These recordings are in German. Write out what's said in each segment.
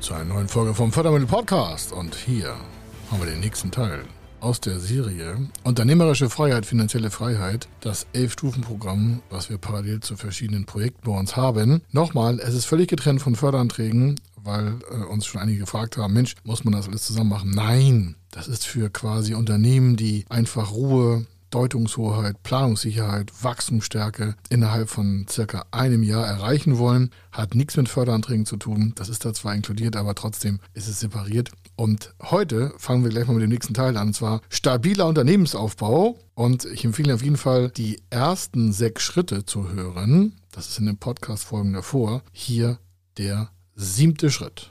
zu einer neuen Folge vom Fördermittel Podcast. Und hier haben wir den nächsten Teil aus der Serie Unternehmerische Freiheit, finanzielle Freiheit, das Elf-Stufen-Programm, was wir parallel zu verschiedenen Projekten bei uns haben. Nochmal, es ist völlig getrennt von Förderanträgen, weil äh, uns schon einige gefragt haben, Mensch, muss man das alles zusammen machen? Nein, das ist für quasi Unternehmen, die einfach Ruhe, Deutungshoheit, Planungssicherheit, Wachstumsstärke innerhalb von circa einem Jahr erreichen wollen. Hat nichts mit Förderanträgen zu tun. Das ist da zwar inkludiert, aber trotzdem ist es separiert. Und heute fangen wir gleich mal mit dem nächsten Teil an, und zwar stabiler Unternehmensaufbau. Und ich empfehle auf jeden Fall, die ersten sechs Schritte zu hören. Das ist in den Podcast-Folgen davor. Hier der siebte Schritt.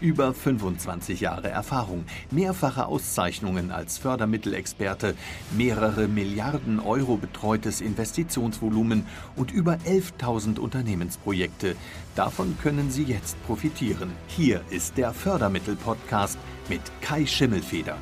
Über 25 Jahre Erfahrung, mehrfache Auszeichnungen als Fördermittelexperte, mehrere Milliarden Euro betreutes Investitionsvolumen und über 11.000 Unternehmensprojekte. Davon können Sie jetzt profitieren. Hier ist der Fördermittel-Podcast mit Kai Schimmelfeder.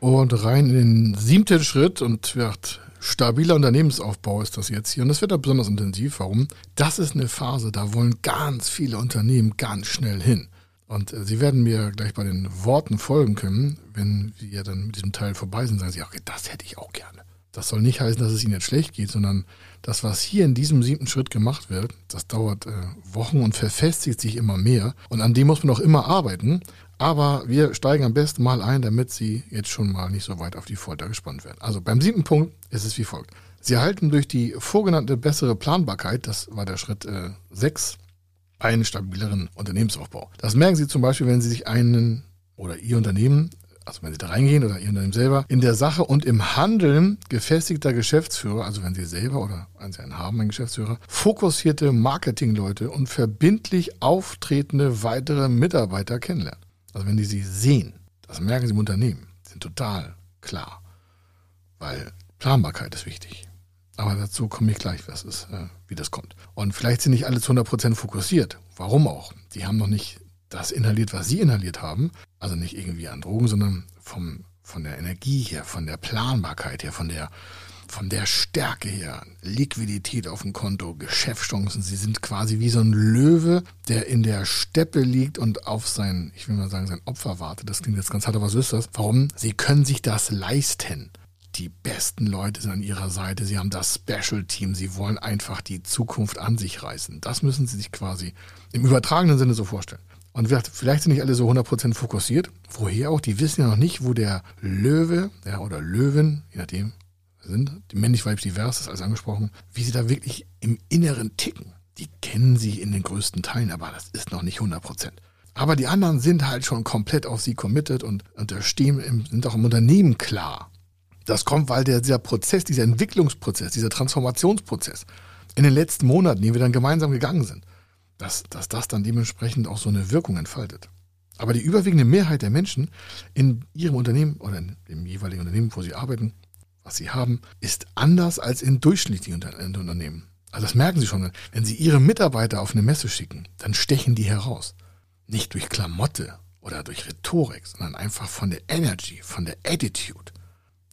Und rein in den siebten Schritt und wird stabiler Unternehmensaufbau ist das jetzt hier. Und das wird da besonders intensiv. Warum? Das ist eine Phase, da wollen ganz viele Unternehmen ganz schnell hin. Und äh, Sie werden mir gleich bei den Worten folgen können, wenn wir dann mit diesem Teil vorbei sind, sagen Sie, okay, das hätte ich auch gerne. Das soll nicht heißen, dass es Ihnen jetzt schlecht geht, sondern das, was hier in diesem siebten Schritt gemacht wird, das dauert äh, Wochen und verfestigt sich immer mehr. Und an dem muss man auch immer arbeiten. Aber wir steigen am besten mal ein, damit Sie jetzt schon mal nicht so weit auf die Folter gespannt werden. Also beim siebten Punkt ist es wie folgt. Sie erhalten durch die vorgenannte bessere Planbarkeit, das war der Schritt 6, äh, einen stabileren Unternehmensaufbau. Das merken Sie zum Beispiel, wenn Sie sich einen oder Ihr Unternehmen, also wenn Sie da reingehen oder Ihr Unternehmen selber, in der Sache und im Handeln gefestigter Geschäftsführer, also wenn Sie selber oder wenn Sie einen haben, einen Geschäftsführer, fokussierte Marketingleute und verbindlich auftretende weitere Mitarbeiter kennenlernen. Also wenn die sie sehen, das merken sie im Unternehmen, sind total klar. Weil Planbarkeit ist wichtig. Aber dazu komme ich gleich, was ist, äh, wie das kommt. Und vielleicht sind nicht alle zu 100% fokussiert. Warum auch? Die haben noch nicht das inhaliert, was sie inhaliert haben. Also nicht irgendwie an Drogen, sondern vom, von der Energie her, von der Planbarkeit her, von der von der Stärke her, Liquidität auf dem Konto, Geschäftschancen, sie sind quasi wie so ein Löwe, der in der Steppe liegt und auf sein, ich will mal sagen, sein Opfer wartet. Das klingt jetzt ganz hart, aber was ist das? Warum? Sie können sich das leisten. Die besten Leute sind an ihrer Seite. Sie haben das Special Team. Sie wollen einfach die Zukunft an sich reißen. Das müssen Sie sich quasi im übertragenen Sinne so vorstellen. Und vielleicht sind nicht alle so 100% fokussiert. Woher auch? Die wissen ja noch nicht, wo der Löwe ja, oder Löwen, je nachdem, sind, männlich-weiblich divers ist alles angesprochen, wie sie da wirklich im Inneren ticken. Die kennen sie in den größten Teilen, aber das ist noch nicht 100 Prozent. Aber die anderen sind halt schon komplett auf sie committed und, und stehen sind auch im Unternehmen klar. Das kommt, weil der, dieser Prozess, dieser Entwicklungsprozess, dieser Transformationsprozess in den letzten Monaten, den wir dann gemeinsam gegangen sind, dass, dass das dann dementsprechend auch so eine Wirkung entfaltet. Aber die überwiegende Mehrheit der Menschen in ihrem Unternehmen oder in dem jeweiligen Unternehmen, wo sie arbeiten, was sie haben, ist anders als in durchschnittlichen Unternehmen. Also das merken Sie schon. Wenn Sie Ihre Mitarbeiter auf eine Messe schicken, dann stechen die heraus. Nicht durch Klamotte oder durch Rhetorik, sondern einfach von der Energy, von der Attitude.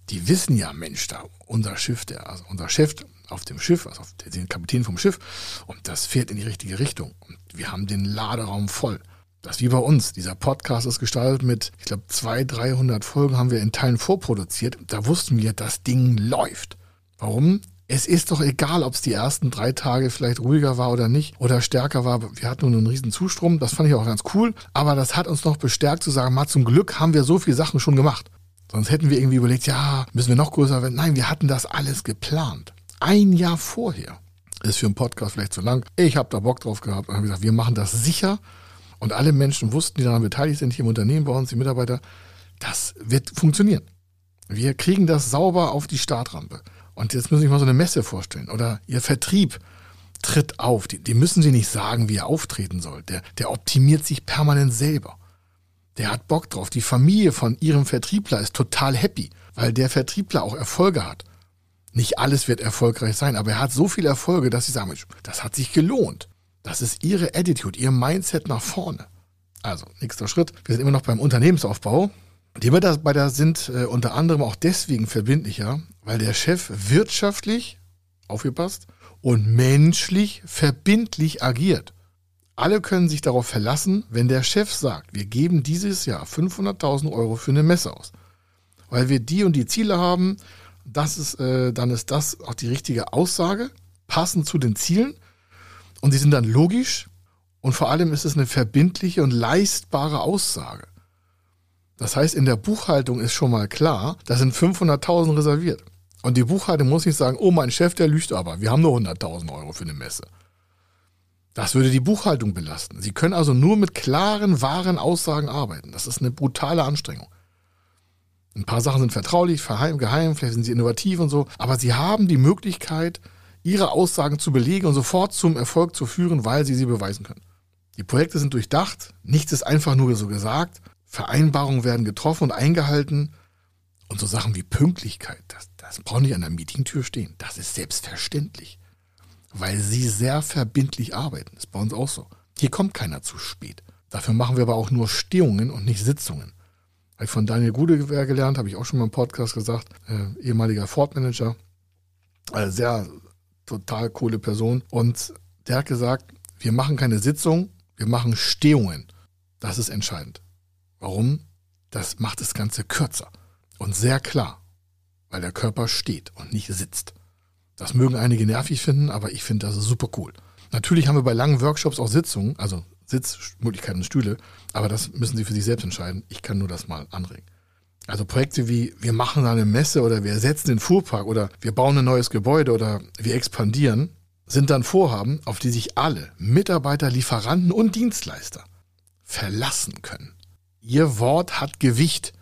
Die wissen ja, Mensch, da unser Schiff, der, also unser Chef auf dem Schiff, also auf den Kapitän vom Schiff, und das fährt in die richtige Richtung. Und wir haben den Laderaum voll. Das ist wie bei uns. Dieser Podcast ist gestartet mit, ich glaube, 200, 300 Folgen haben wir in Teilen vorproduziert. Da wussten wir, das Ding läuft. Warum? Es ist doch egal, ob es die ersten drei Tage vielleicht ruhiger war oder nicht oder stärker war. Wir hatten nur einen riesen Zustrom. Das fand ich auch ganz cool. Aber das hat uns noch bestärkt zu sagen, mal zum Glück haben wir so viele Sachen schon gemacht. Sonst hätten wir irgendwie überlegt, ja, müssen wir noch größer werden. Nein, wir hatten das alles geplant. Ein Jahr vorher. Ist für einen Podcast vielleicht zu lang. Ich habe da Bock drauf gehabt und habe gesagt, wir machen das sicher und alle Menschen wussten, die daran beteiligt sind, hier im Unternehmen bei uns, die Mitarbeiter, das wird funktionieren. Wir kriegen das sauber auf die Startrampe. Und jetzt muss ich mal so eine Messe vorstellen oder Ihr Vertrieb. tritt auf. Die, die müssen sie nicht sagen, wie er auftreten soll. Der, der optimiert sich permanent selber. Der hat Bock drauf. Die Familie von ihrem Vertriebler ist total happy, weil der Vertriebler auch Erfolge hat. Nicht alles wird erfolgreich sein, aber er hat so viele Erfolge, dass sie sagen, das hat sich gelohnt. Das ist ihre Attitude, ihr Mindset nach vorne. Also, nächster Schritt. Wir sind immer noch beim Unternehmensaufbau. Die Mitarbeiter sind äh, unter anderem auch deswegen verbindlicher, weil der Chef wirtschaftlich, aufgepasst, und menschlich verbindlich agiert. Alle können sich darauf verlassen, wenn der Chef sagt, wir geben dieses Jahr 500.000 Euro für eine Messe aus, weil wir die und die Ziele haben, das ist, äh, dann ist das auch die richtige Aussage, passend zu den Zielen und sie sind dann logisch und vor allem ist es eine verbindliche und leistbare Aussage. Das heißt, in der Buchhaltung ist schon mal klar, da sind 500.000 reserviert. Und die Buchhaltung muss nicht sagen, oh, mein Chef, der lügt aber, wir haben nur 100.000 Euro für eine Messe. Das würde die Buchhaltung belasten. Sie können also nur mit klaren, wahren Aussagen arbeiten. Das ist eine brutale Anstrengung. Ein paar Sachen sind vertraulich, geheim, vielleicht sind sie innovativ und so, aber sie haben die Möglichkeit, ihre Aussagen zu belegen und sofort zum Erfolg zu führen, weil sie sie beweisen können. Die Projekte sind durchdacht, nichts ist einfach nur so gesagt, Vereinbarungen werden getroffen und eingehalten und so Sachen wie Pünktlichkeit, das, das braucht nicht an der Meetingtür stehen. Das ist selbstverständlich, weil sie sehr verbindlich arbeiten. Das ist bei uns auch so. Hier kommt keiner zu spät. Dafür machen wir aber auch nur Stehungen und nicht Sitzungen. Habe ich von Daniel Gudewehr gelernt, habe ich auch schon mal im Podcast gesagt, äh, ehemaliger Ford-Manager, äh, sehr total coole Person. Und der hat gesagt, wir machen keine Sitzung, wir machen Stehungen. Das ist entscheidend. Warum? Das macht das Ganze kürzer und sehr klar, weil der Körper steht und nicht sitzt. Das mögen einige nervig finden, aber ich finde das super cool. Natürlich haben wir bei langen Workshops auch Sitzungen, also Sitzmöglichkeiten, Stühle, aber das müssen Sie für sich selbst entscheiden. Ich kann nur das mal anregen. Also Projekte wie wir machen eine Messe oder wir ersetzen den Fuhrpark oder wir bauen ein neues Gebäude oder wir expandieren, sind dann Vorhaben, auf die sich alle Mitarbeiter, Lieferanten und Dienstleister verlassen können. Ihr Wort hat Gewicht.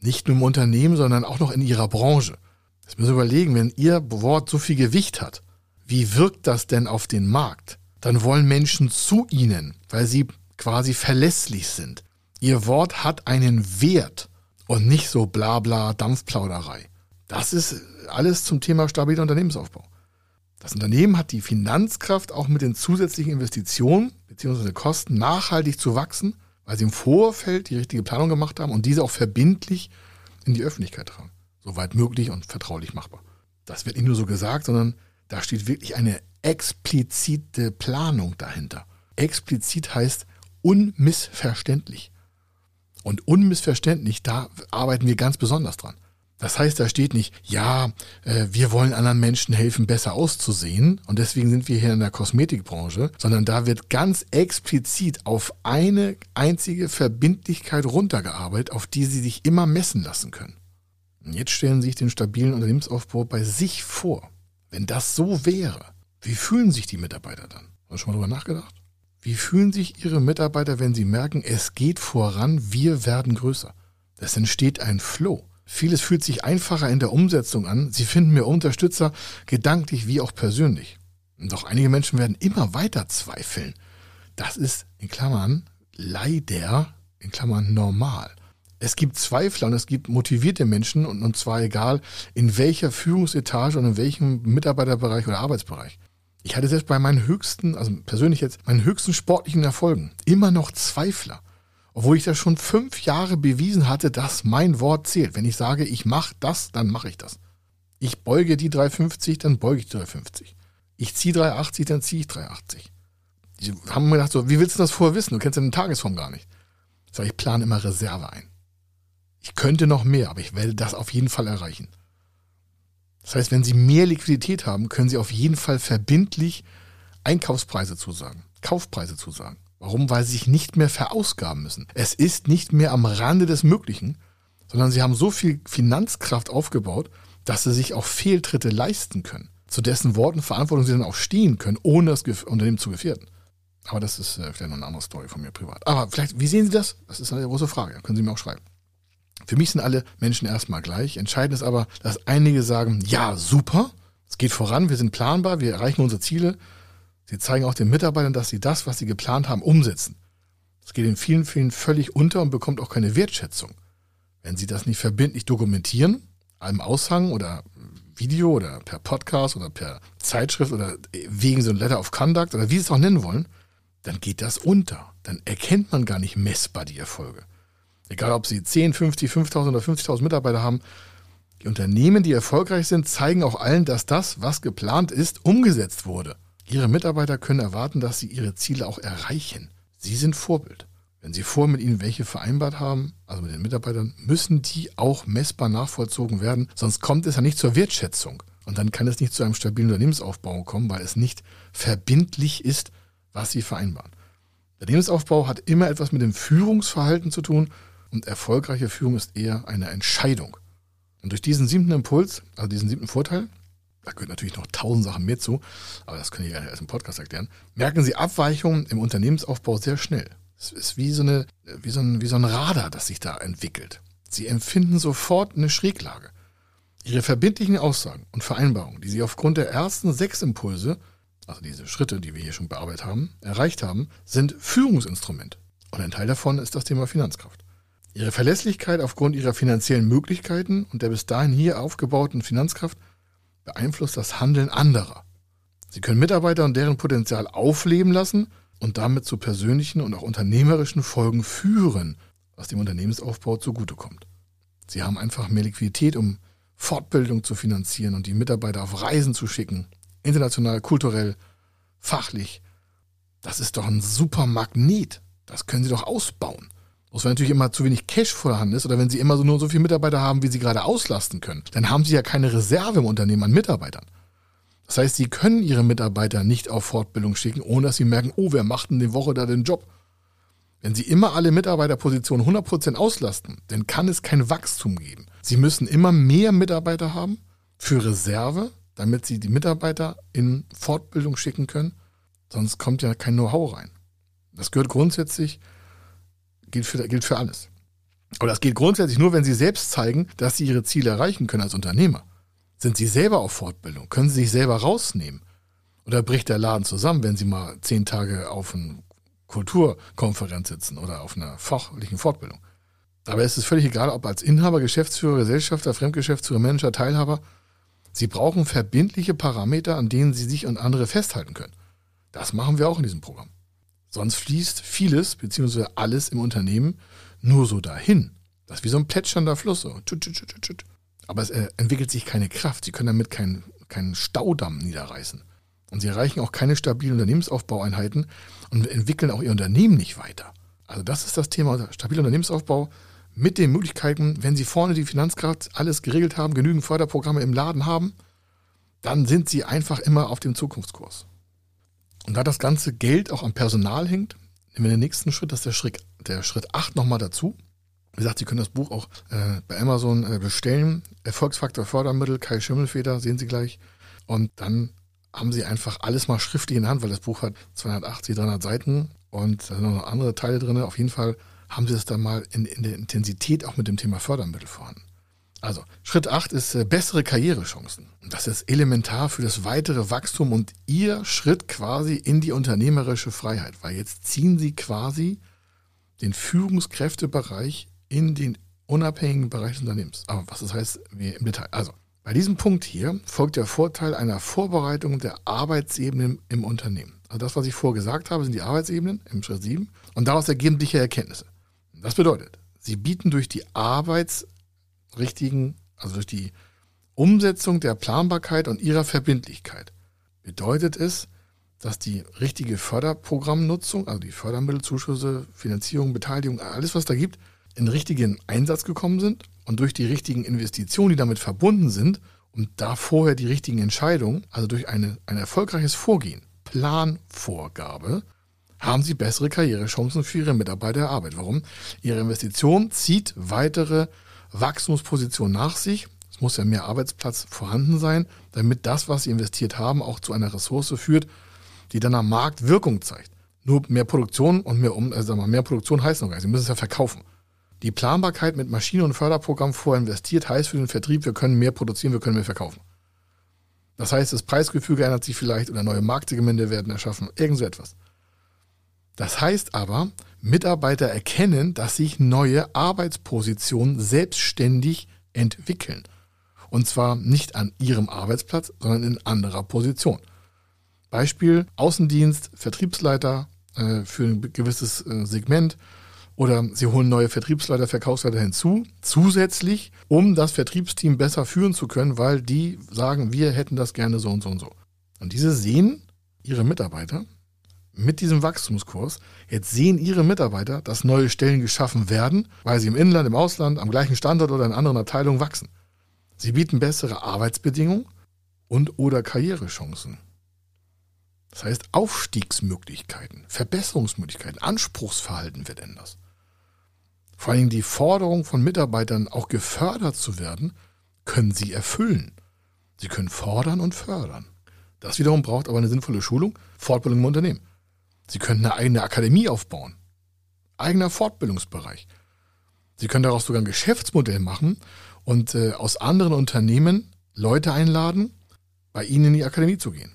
Nicht nur im Unternehmen, sondern auch noch in ihrer Branche. Jetzt müssen wir überlegen, wenn ihr Wort so viel Gewicht hat, wie wirkt das denn auf den Markt? Dann wollen Menschen zu ihnen, weil sie quasi verlässlich sind. Ihr Wort hat einen Wert und nicht so Blabla Dampfplauderei. Das ist alles zum Thema stabiler Unternehmensaufbau. Das Unternehmen hat die Finanzkraft, auch mit den zusätzlichen Investitionen bzw. Kosten nachhaltig zu wachsen, weil sie im Vorfeld die richtige Planung gemacht haben und diese auch verbindlich in die Öffentlichkeit tragen. Soweit möglich und vertraulich machbar. Das wird nicht nur so gesagt, sondern da steht wirklich eine explizite Planung dahinter. Explizit heißt unmissverständlich. Und unmissverständlich, da arbeiten wir ganz besonders dran. Das heißt, da steht nicht, ja, äh, wir wollen anderen Menschen helfen, besser auszusehen und deswegen sind wir hier in der Kosmetikbranche, sondern da wird ganz explizit auf eine einzige Verbindlichkeit runtergearbeitet, auf die sie sich immer messen lassen können. Und jetzt stellen Sie sich den stabilen Unternehmensaufbau bei sich vor. Wenn das so wäre, wie fühlen sich die Mitarbeiter dann? Hast du schon mal drüber nachgedacht? Wie fühlen sich Ihre Mitarbeiter, wenn sie merken, es geht voran, wir werden größer? Es entsteht ein Flow. Vieles fühlt sich einfacher in der Umsetzung an. Sie finden mehr Unterstützer, gedanklich wie auch persönlich. Doch einige Menschen werden immer weiter zweifeln. Das ist, in Klammern, leider, in Klammern, normal. Es gibt Zweifler und es gibt motivierte Menschen und, und zwar egal in welcher Führungsetage und in welchem Mitarbeiterbereich oder Arbeitsbereich. Ich hatte selbst bei meinen höchsten, also persönlich jetzt, meinen höchsten sportlichen Erfolgen immer noch Zweifler. Obwohl ich das schon fünf Jahre bewiesen hatte, dass mein Wort zählt. Wenn ich sage, ich mache das, dann mache ich das. Ich beuge die 350, dann beuge ich die 350. Ich ziehe 380, dann ziehe ich 380. Die haben mir gedacht, so, wie willst du das vorher wissen? Du kennst ja den Tagesform gar nicht. Ich sage, ich plane immer Reserve ein. Ich könnte noch mehr, aber ich werde das auf jeden Fall erreichen. Das heißt, wenn Sie mehr Liquidität haben, können Sie auf jeden Fall verbindlich Einkaufspreise zusagen, Kaufpreise zusagen. Warum? Weil Sie sich nicht mehr verausgaben müssen. Es ist nicht mehr am Rande des Möglichen, sondern Sie haben so viel Finanzkraft aufgebaut, dass Sie sich auch Fehltritte leisten können. Zu dessen Worten Verantwortung Sie dann auch stehen können, ohne das Unternehmen zu gefährden. Aber das ist äh, vielleicht noch eine andere Story von mir privat. Aber vielleicht, wie sehen Sie das? Das ist eine große Frage. Können Sie mir auch schreiben. Für mich sind alle Menschen erstmal gleich. Entscheidend ist aber, dass einige sagen, ja, super, es geht voran, wir sind planbar, wir erreichen unsere Ziele. Sie zeigen auch den Mitarbeitern, dass sie das, was sie geplant haben, umsetzen. Das geht in vielen Fällen völlig unter und bekommt auch keine Wertschätzung. Wenn sie das nicht verbindlich dokumentieren, einem Aushang oder Video oder per Podcast oder per Zeitschrift oder wegen so ein Letter of Conduct oder wie sie es auch nennen wollen, dann geht das unter. Dann erkennt man gar nicht messbar die Erfolge. Egal, ob sie 10, 50, 5000 oder 50.000 Mitarbeiter haben, die Unternehmen, die erfolgreich sind, zeigen auch allen, dass das, was geplant ist, umgesetzt wurde. Ihre Mitarbeiter können erwarten, dass sie ihre Ziele auch erreichen. Sie sind Vorbild. Wenn Sie vor mit Ihnen welche vereinbart haben, also mit den Mitarbeitern, müssen die auch messbar nachvollzogen werden, sonst kommt es ja nicht zur Wertschätzung. Und dann kann es nicht zu einem stabilen Unternehmensaufbau kommen, weil es nicht verbindlich ist, was Sie vereinbaren. Unternehmensaufbau hat immer etwas mit dem Führungsverhalten zu tun und erfolgreiche Führung ist eher eine Entscheidung. Und durch diesen siebten Impuls, also diesen siebten Vorteil, da gehört natürlich noch tausend Sachen mehr zu, aber das kann ich ja erst im Podcast erklären, merken Sie Abweichungen im Unternehmensaufbau sehr schnell. Es ist wie so, eine, wie, so ein, wie so ein Radar, das sich da entwickelt. Sie empfinden sofort eine Schräglage. Ihre verbindlichen Aussagen und Vereinbarungen, die Sie aufgrund der ersten sechs Impulse, also diese Schritte, die wir hier schon bearbeitet haben, erreicht haben, sind Führungsinstrument. Und ein Teil davon ist das Thema Finanzkraft. Ihre Verlässlichkeit aufgrund ihrer finanziellen Möglichkeiten und der bis dahin hier aufgebauten Finanzkraft beeinflusst das Handeln anderer. Sie können Mitarbeiter und deren Potenzial aufleben lassen und damit zu persönlichen und auch unternehmerischen Folgen führen, was dem Unternehmensaufbau zugutekommt. Sie haben einfach mehr Liquidität, um Fortbildung zu finanzieren und die Mitarbeiter auf Reisen zu schicken, international, kulturell, fachlich. Das ist doch ein super Magnet. Das können Sie doch ausbauen. Bloß wenn natürlich immer zu wenig Cash vorhanden ist oder wenn Sie immer so nur so viele Mitarbeiter haben, wie Sie gerade auslasten können, dann haben Sie ja keine Reserve im Unternehmen an Mitarbeitern. Das heißt, sie können ihre Mitarbeiter nicht auf Fortbildung schicken, ohne dass sie merken, oh, wer macht denn die Woche da den Job? Wenn sie immer alle Mitarbeiterpositionen 100% auslasten, dann kann es kein Wachstum geben. Sie müssen immer mehr Mitarbeiter haben für Reserve, damit sie die Mitarbeiter in Fortbildung schicken können. Sonst kommt ja kein Know-how rein. Das gehört grundsätzlich, gilt für, gilt für alles. Aber das geht grundsätzlich nur, wenn sie selbst zeigen, dass sie ihre Ziele erreichen können als Unternehmer. Sind Sie selber auf Fortbildung? Können Sie sich selber rausnehmen? Oder bricht der Laden zusammen, wenn Sie mal zehn Tage auf einer Kulturkonferenz sitzen oder auf einer fachlichen Fortbildung? Es ist völlig egal, ob als Inhaber, Geschäftsführer, Gesellschafter, Fremdgeschäftsführer, Manager, Teilhaber. Sie brauchen verbindliche Parameter, an denen Sie sich und andere festhalten können. Das machen wir auch in diesem Programm. Sonst fließt vieles bzw. alles im Unternehmen nur so dahin. Das ist wie so ein plätschernder Fluss. So. Aber es äh, entwickelt sich keine Kraft. Sie können damit keinen, keinen Staudamm niederreißen. Und sie erreichen auch keine stabilen Unternehmensaufbaueinheiten und entwickeln auch ihr Unternehmen nicht weiter. Also das ist das Thema stabiler Unternehmensaufbau mit den Möglichkeiten, wenn Sie vorne die Finanzkraft alles geregelt haben, genügend Förderprogramme im Laden haben, dann sind Sie einfach immer auf dem Zukunftskurs. Und da das ganze Geld auch am Personal hängt, nehmen wir den nächsten Schritt, das ist der Schritt, der Schritt 8 nochmal dazu. Wie gesagt, Sie können das Buch auch äh, bei Amazon äh, bestellen. Erfolgsfaktor Fördermittel, Kai Schimmelfeder, sehen Sie gleich. Und dann haben Sie einfach alles mal schriftlich in der Hand, weil das Buch hat 280, 300 Seiten und da sind noch andere Teile drin. Auf jeden Fall haben Sie das dann mal in, in der Intensität auch mit dem Thema Fördermittel vorhanden. Also, Schritt 8 ist äh, bessere Karrierechancen. Das ist elementar für das weitere Wachstum und Ihr Schritt quasi in die unternehmerische Freiheit, weil jetzt ziehen Sie quasi den Führungskräftebereich in den unabhängigen Bereich des Unternehmens. Aber was das heißt, im Detail. Also, bei diesem Punkt hier folgt der Vorteil einer Vorbereitung der Arbeitsebenen im Unternehmen. Also das, was ich vorgesagt habe, sind die Arbeitsebenen im Schritt 7 und daraus ergeben sich Erkenntnisse. Das bedeutet, sie bieten durch die arbeitsrichtigen, also durch die Umsetzung der Planbarkeit und ihrer Verbindlichkeit, bedeutet es, dass die richtige Förderprogrammnutzung, also die Fördermittelzuschüsse, Finanzierung, Beteiligung, alles was da gibt, in richtigen Einsatz gekommen sind und durch die richtigen Investitionen, die damit verbunden sind und da vorher die richtigen Entscheidungen, also durch eine, ein erfolgreiches Vorgehen, Planvorgabe, haben sie bessere Karrierechancen für ihre Mitarbeiter erarbeitet. Warum? Ihre Investition zieht weitere Wachstumspositionen nach sich. Es muss ja mehr Arbeitsplatz vorhanden sein, damit das, was sie investiert haben, auch zu einer Ressource führt, die dann am Markt Wirkung zeigt. Nur mehr Produktion und mehr, um, also mehr Produktion heißt noch gar nicht. Sie müssen es ja verkaufen. Die Planbarkeit mit Maschinen und Förderprogramm vorinvestiert heißt für den Vertrieb, wir können mehr produzieren, wir können mehr verkaufen. Das heißt, das Preisgefüge ändert sich vielleicht oder neue Marktsegmente werden erschaffen, irgend so etwas. Das heißt aber, Mitarbeiter erkennen, dass sich neue Arbeitspositionen selbstständig entwickeln. Und zwar nicht an ihrem Arbeitsplatz, sondern in anderer Position. Beispiel Außendienst, Vertriebsleiter äh, für ein gewisses äh, Segment oder sie holen neue Vertriebsleiter, Verkaufsleiter hinzu, zusätzlich, um das Vertriebsteam besser führen zu können, weil die sagen, wir hätten das gerne so und so und so. Und diese sehen ihre Mitarbeiter mit diesem Wachstumskurs, jetzt sehen ihre Mitarbeiter, dass neue Stellen geschaffen werden, weil sie im Inland, im Ausland, am gleichen Standort oder in anderen Abteilungen wachsen. Sie bieten bessere Arbeitsbedingungen und oder Karrierechancen. Das heißt Aufstiegsmöglichkeiten, Verbesserungsmöglichkeiten, Anspruchsverhalten wird anders. Vor allen Dingen die Forderung von Mitarbeitern, auch gefördert zu werden, können sie erfüllen. Sie können fordern und fördern. Das wiederum braucht aber eine sinnvolle Schulung, Fortbildung im Unternehmen. Sie können eine eigene Akademie aufbauen. Eigener Fortbildungsbereich. Sie können daraus sogar ein Geschäftsmodell machen und äh, aus anderen Unternehmen Leute einladen, bei ihnen in die Akademie zu gehen.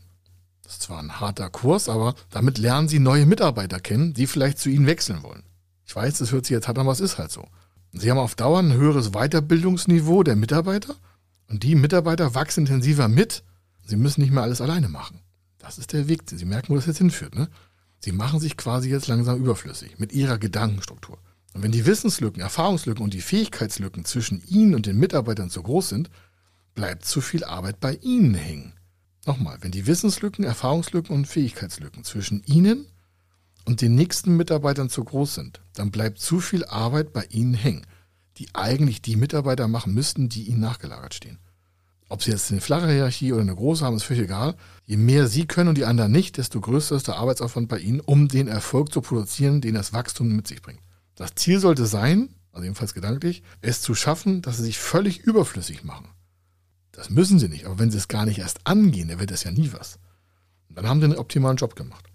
Das ist zwar ein harter Kurs, aber damit lernen sie neue Mitarbeiter kennen, die vielleicht zu ihnen wechseln wollen. Ich weiß, das hört sich jetzt hart an, aber es ist halt so. Sie haben auf Dauer ein höheres Weiterbildungsniveau der Mitarbeiter und die Mitarbeiter wachsen intensiver mit. Sie müssen nicht mehr alles alleine machen. Das ist der Weg. Sie merken, wo das jetzt hinführt. Ne? Sie machen sich quasi jetzt langsam überflüssig mit ihrer Gedankenstruktur. Und wenn die Wissenslücken, Erfahrungslücken und die Fähigkeitslücken zwischen Ihnen und den Mitarbeitern zu groß sind, bleibt zu viel Arbeit bei Ihnen hängen. Nochmal, wenn die Wissenslücken, Erfahrungslücken und Fähigkeitslücken zwischen Ihnen und den nächsten Mitarbeitern zu groß sind, dann bleibt zu viel Arbeit bei ihnen hängen, die eigentlich die Mitarbeiter machen müssten, die ihnen nachgelagert stehen. Ob sie jetzt eine flache Hierarchie oder eine große haben, ist völlig egal. Je mehr sie können und die anderen nicht, desto größer ist der Arbeitsaufwand bei ihnen, um den Erfolg zu produzieren, den das Wachstum mit sich bringt. Das Ziel sollte sein, also jedenfalls gedanklich, es zu schaffen, dass sie sich völlig überflüssig machen. Das müssen sie nicht, aber wenn sie es gar nicht erst angehen, dann wird das ja nie was. Und dann haben sie einen optimalen Job gemacht.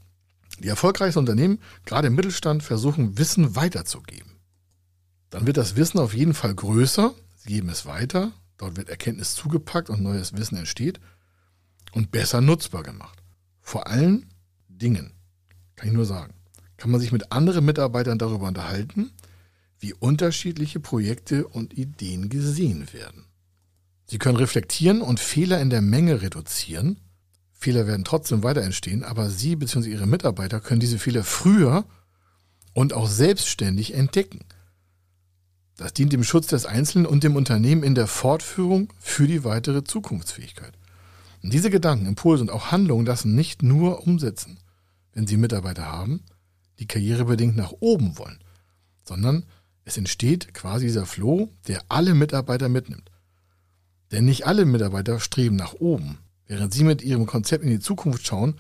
Die erfolgreichsten Unternehmen, gerade im Mittelstand, versuchen Wissen weiterzugeben. Dann wird das Wissen auf jeden Fall größer, sie geben es weiter, dort wird Erkenntnis zugepackt und neues Wissen entsteht und besser nutzbar gemacht. Vor allen Dingen, kann ich nur sagen, kann man sich mit anderen Mitarbeitern darüber unterhalten, wie unterschiedliche Projekte und Ideen gesehen werden. Sie können reflektieren und Fehler in der Menge reduzieren Fehler werden trotzdem weiter entstehen, aber Sie bzw. Ihre Mitarbeiter können diese Fehler früher und auch selbstständig entdecken. Das dient dem Schutz des Einzelnen und dem Unternehmen in der Fortführung für die weitere Zukunftsfähigkeit. Und diese Gedanken, Impulse und auch Handlungen lassen nicht nur umsetzen, wenn Sie Mitarbeiter haben, die karrierebedingt nach oben wollen, sondern es entsteht quasi dieser Flow, der alle Mitarbeiter mitnimmt. Denn nicht alle Mitarbeiter streben nach oben, Während Sie mit Ihrem Konzept in die Zukunft schauen,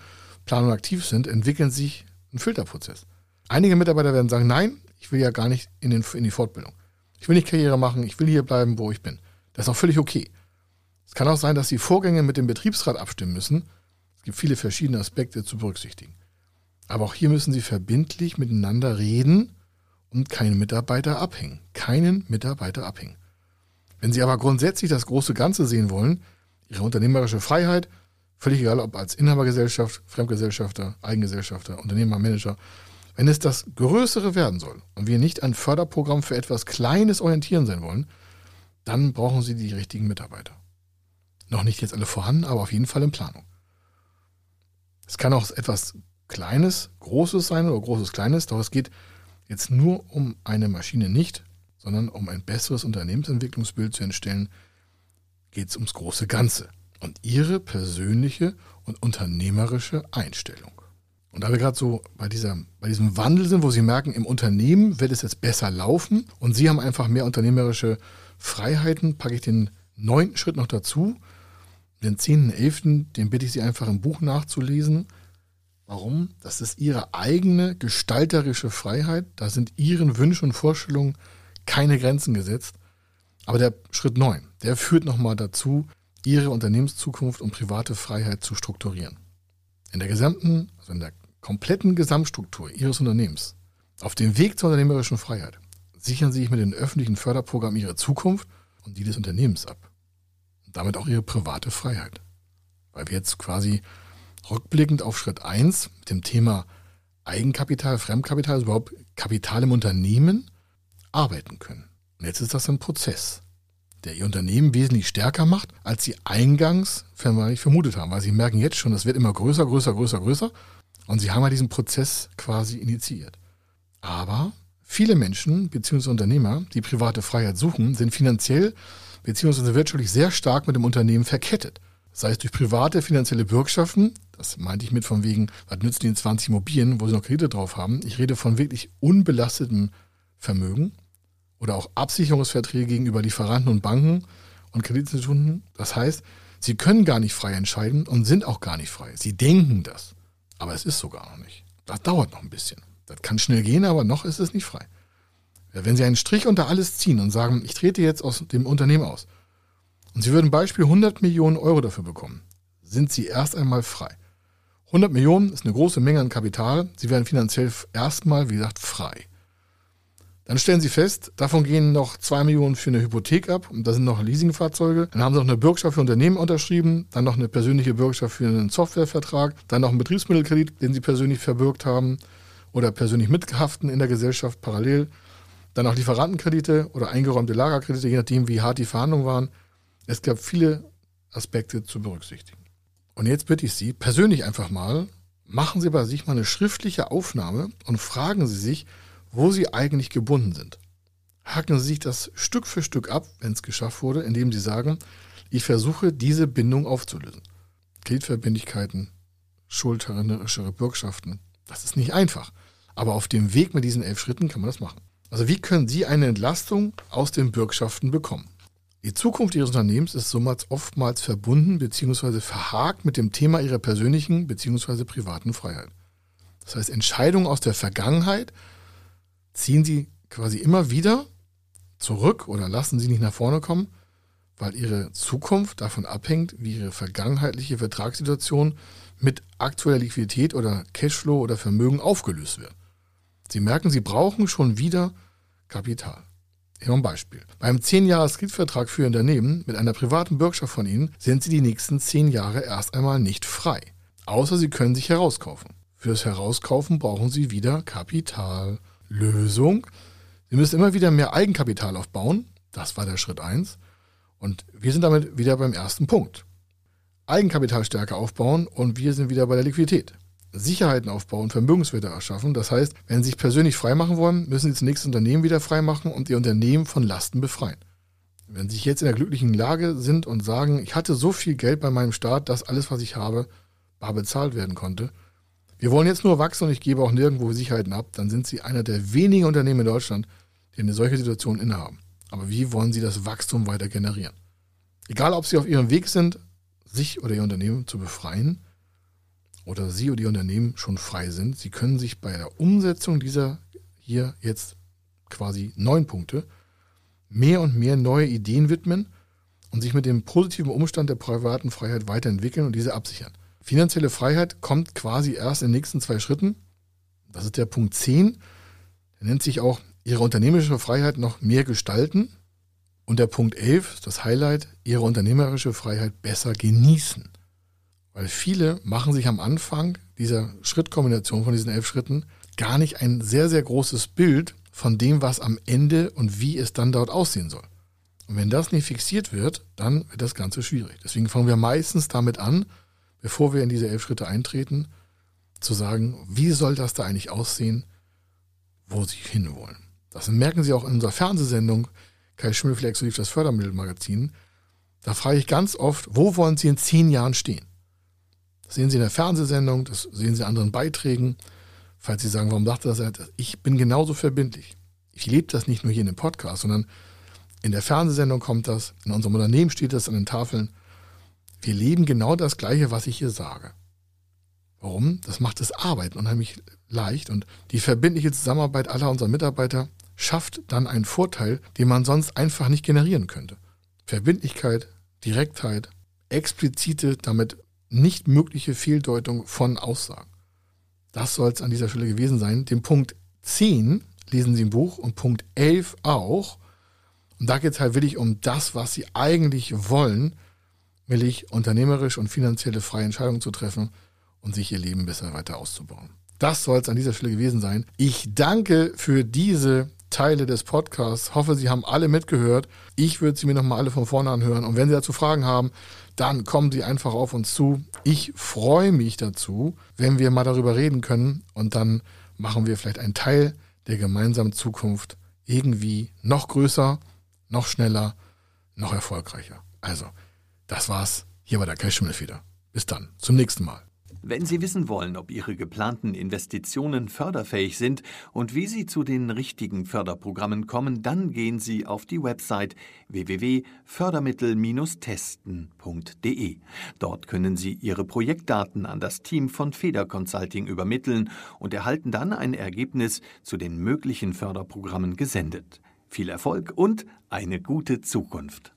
planen und aktiv sind, entwickeln sich ein Filterprozess. Einige Mitarbeiter werden sagen, nein, ich will ja gar nicht in, den, in die Fortbildung. Ich will nicht Karriere machen, ich will hier bleiben, wo ich bin. Das ist auch völlig okay. Es kann auch sein, dass Sie Vorgänge mit dem Betriebsrat abstimmen müssen. Es gibt viele verschiedene Aspekte zu berücksichtigen. Aber auch hier müssen Sie verbindlich miteinander reden und keinen Mitarbeiter abhängen. Keinen Mitarbeiter abhängen. Wenn Sie aber grundsätzlich das große Ganze sehen wollen, ihre unternehmerische Freiheit, völlig egal ob als Inhabergesellschaft, Fremdgesellschafter, Eigengesellschafter, Unternehmer, Manager, wenn es das Größere werden soll und wir nicht ein Förderprogramm für etwas Kleines orientieren sein wollen, dann brauchen Sie die richtigen Mitarbeiter. Noch nicht jetzt alle vorhanden, aber auf jeden Fall in Planung. Es kann auch etwas Kleines, Großes sein oder Großes, Kleines, doch es geht jetzt nur um eine Maschine nicht, sondern um ein besseres Unternehmensentwicklungsbild zu entstellen, geht es ums große Ganze und ihre persönliche und unternehmerische Einstellung. Und da wir gerade so bei, dieser, bei diesem Wandel sind, wo Sie merken, im Unternehmen wird es jetzt besser laufen und Sie haben einfach mehr unternehmerische Freiheiten, packe ich den neunten Schritt noch dazu. Den zehnten, elften, den bitte ich Sie einfach im Buch nachzulesen. Warum? Das ist Ihre eigene gestalterische Freiheit. Da sind Ihren Wünschen und Vorstellungen keine Grenzen gesetzt. Aber der Schritt 9, der führt nochmal dazu, ihre Unternehmenszukunft und private Freiheit zu strukturieren. In der gesamten, also in der kompletten Gesamtstruktur ihres Unternehmens, auf dem Weg zur unternehmerischen Freiheit, sichern sie sich mit den öffentlichen Förderprogrammen ihre Zukunft und die des Unternehmens ab. Und damit auch ihre private Freiheit. weil wir jetzt quasi rückblickend auf Schritt 1 mit dem Thema Eigenkapital, Fremdkapital, also überhaupt Kapital im Unternehmen arbeiten können. Und jetzt ist das ein Prozess, der ihr Unternehmen wesentlich stärker macht, als sie eingangs vermutet haben, weil sie merken jetzt schon, das wird immer größer, größer, größer, größer. Und sie haben ja diesen Prozess quasi initiiert. Aber viele Menschen bzw. Unternehmer, die private Freiheit suchen, sind finanziell bzw. wirtschaftlich sehr stark mit dem Unternehmen verkettet. Sei es durch private finanzielle Bürgschaften, das meinte ich mit von wegen, was nützen die 20 Immobilien, wo sie noch Kredite drauf haben. Ich rede von wirklich unbelastetem Vermögen oder auch Absicherungsverträge gegenüber Lieferanten und Banken und Kreditinstituten. Das heißt, sie können gar nicht frei entscheiden und sind auch gar nicht frei. Sie denken das, aber es ist sogar noch nicht. Das dauert noch ein bisschen. Das kann schnell gehen, aber noch ist es nicht frei. Wenn Sie einen Strich unter alles ziehen und sagen, ich trete jetzt aus dem Unternehmen aus und Sie würden Beispiel 100 Millionen Euro dafür bekommen, sind Sie erst einmal frei. 100 Millionen ist eine große Menge an Kapital. Sie werden finanziell erstmal, wie gesagt, frei. Dann stellen Sie fest, davon gehen noch 2 Millionen für eine Hypothek ab und da sind noch Leasingfahrzeuge. Dann haben Sie noch eine Bürgschaft für Unternehmen unterschrieben, dann noch eine persönliche Bürgschaft für einen Softwarevertrag, dann noch einen Betriebsmittelkredit, den Sie persönlich verbürgt haben oder persönlich mithaften in der Gesellschaft parallel. Dann noch Lieferantenkredite oder eingeräumte Lagerkredite, je nachdem, wie hart die Verhandlungen waren. Es gab viele Aspekte zu berücksichtigen. Und jetzt bitte ich Sie persönlich einfach mal, machen Sie bei sich mal eine schriftliche Aufnahme und fragen Sie sich, wo Sie eigentlich gebunden sind. Haken Sie sich das Stück für Stück ab, wenn es geschafft wurde, indem Sie sagen, ich versuche diese Bindung aufzulösen. Kreditverbindlichkeiten, schuldnerische Bürgschaften, das ist nicht einfach. Aber auf dem Weg mit diesen elf Schritten kann man das machen. Also wie können Sie eine Entlastung aus den Bürgschaften bekommen? Die Zukunft Ihres Unternehmens ist somit oftmals verbunden bzw. verhakt mit dem Thema Ihrer persönlichen bzw. privaten Freiheit. Das heißt, Entscheidungen aus der Vergangenheit ziehen Sie quasi immer wieder zurück oder lassen Sie nicht nach vorne kommen, weil Ihre Zukunft davon abhängt, wie Ihre vergangenheitliche Vertragssituation mit aktueller Liquidität oder Cashflow oder Vermögen aufgelöst wird. Sie merken, Sie brauchen schon wieder Kapital. Hier ein Beispiel. Beim 10-Jahres-Kreditvertrag für Ihr Unternehmen mit einer privaten Bürgschaft von Ihnen sind Sie die nächsten 10 Jahre erst einmal nicht frei. Außer Sie können sich herauskaufen. Fürs Herauskaufen brauchen Sie wieder Kapital. Lösung. Sie müssen immer wieder mehr Eigenkapital aufbauen. Das war der Schritt 1. Und wir sind damit wieder beim ersten Punkt. Eigenkapitalstärke aufbauen und wir sind wieder bei der Liquidität. Sicherheiten aufbauen, Vermögenswerte erschaffen. Das heißt, wenn Sie sich persönlich freimachen wollen, müssen Sie zunächst Unternehmen wieder freimachen und Ihr Unternehmen von Lasten befreien. Wenn Sie jetzt in der glücklichen Lage sind und sagen, ich hatte so viel Geld bei meinem Staat, dass alles, was ich habe, bar bezahlt werden konnte, wir wollen jetzt nur wachsen und ich gebe auch nirgendwo Sicherheiten ab, dann sind Sie einer der wenigen Unternehmen in Deutschland, die eine solche Situation innehaben. Aber wie wollen Sie das Wachstum weiter generieren? Egal, ob Sie auf Ihrem Weg sind, sich oder Ihr Unternehmen zu befreien oder Sie oder Ihr Unternehmen schon frei sind, Sie können sich bei der Umsetzung dieser hier jetzt quasi neun Punkte mehr und mehr neue Ideen widmen und sich mit dem positiven Umstand der privaten Freiheit weiterentwickeln und diese absichern. Finanzielle Freiheit kommt quasi erst in den nächsten zwei Schritten. Das ist der Punkt 10. Der nennt sich auch Ihre unternehmerische Freiheit noch mehr gestalten. Und der Punkt 11, das Highlight, Ihre unternehmerische Freiheit besser genießen. Weil viele machen sich am Anfang dieser Schrittkombination von diesen elf Schritten gar nicht ein sehr, sehr großes Bild von dem, was am Ende und wie es dann dort aussehen soll. Und wenn das nicht fixiert wird, dann wird das Ganze schwierig. Deswegen fangen wir meistens damit an, bevor wir in diese elf Schritte eintreten, zu sagen, wie soll das da eigentlich aussehen, wo Sie hinwollen. Das merken Sie auch in unserer Fernsehsendung, Kai Schimmelfleck, so lief das Fördermittelmagazin. Da frage ich ganz oft, wo wollen Sie in zehn Jahren stehen? Das sehen Sie in der Fernsehsendung, das sehen Sie in anderen Beiträgen. Falls Sie sagen, warum dachte das? Ich bin genauso verbindlich. Ich lebe das nicht nur hier in dem Podcast, sondern in der Fernsehsendung kommt das, in unserem Unternehmen steht das an den Tafeln. Wir leben genau das Gleiche, was ich hier sage. Warum? Das macht das Arbeiten unheimlich leicht und die verbindliche Zusammenarbeit aller unserer Mitarbeiter schafft dann einen Vorteil, den man sonst einfach nicht generieren könnte. Verbindlichkeit, Direktheit, explizite, damit nicht mögliche Fehldeutung von Aussagen. Das soll es an dieser Stelle gewesen sein. Den Punkt 10 lesen Sie im Buch und Punkt 11 auch. Und da geht es halt wirklich um das, was Sie eigentlich wollen, willig, unternehmerisch und finanzielle freie Entscheidungen zu treffen und sich ihr Leben besser weiter auszubauen. Das soll es an dieser Stelle gewesen sein. Ich danke für diese Teile des Podcasts. Hoffe, Sie haben alle mitgehört. Ich würde sie mir nochmal alle von vorne anhören. Und wenn Sie dazu Fragen haben, dann kommen Sie einfach auf uns zu. Ich freue mich dazu, wenn wir mal darüber reden können. Und dann machen wir vielleicht einen Teil der gemeinsamen Zukunft irgendwie noch größer, noch schneller, noch erfolgreicher. Also, das war's. Hier war der Kai Schimmelfeder. Bis dann. Zum nächsten Mal. Wenn Sie wissen wollen, ob Ihre geplanten Investitionen förderfähig sind und wie Sie zu den richtigen Förderprogrammen kommen, dann gehen Sie auf die Website www.fördermittel-testen.de. Dort können Sie Ihre Projektdaten an das Team von Feder Consulting übermitteln und erhalten dann ein Ergebnis zu den möglichen Förderprogrammen gesendet. Viel Erfolg und eine gute Zukunft.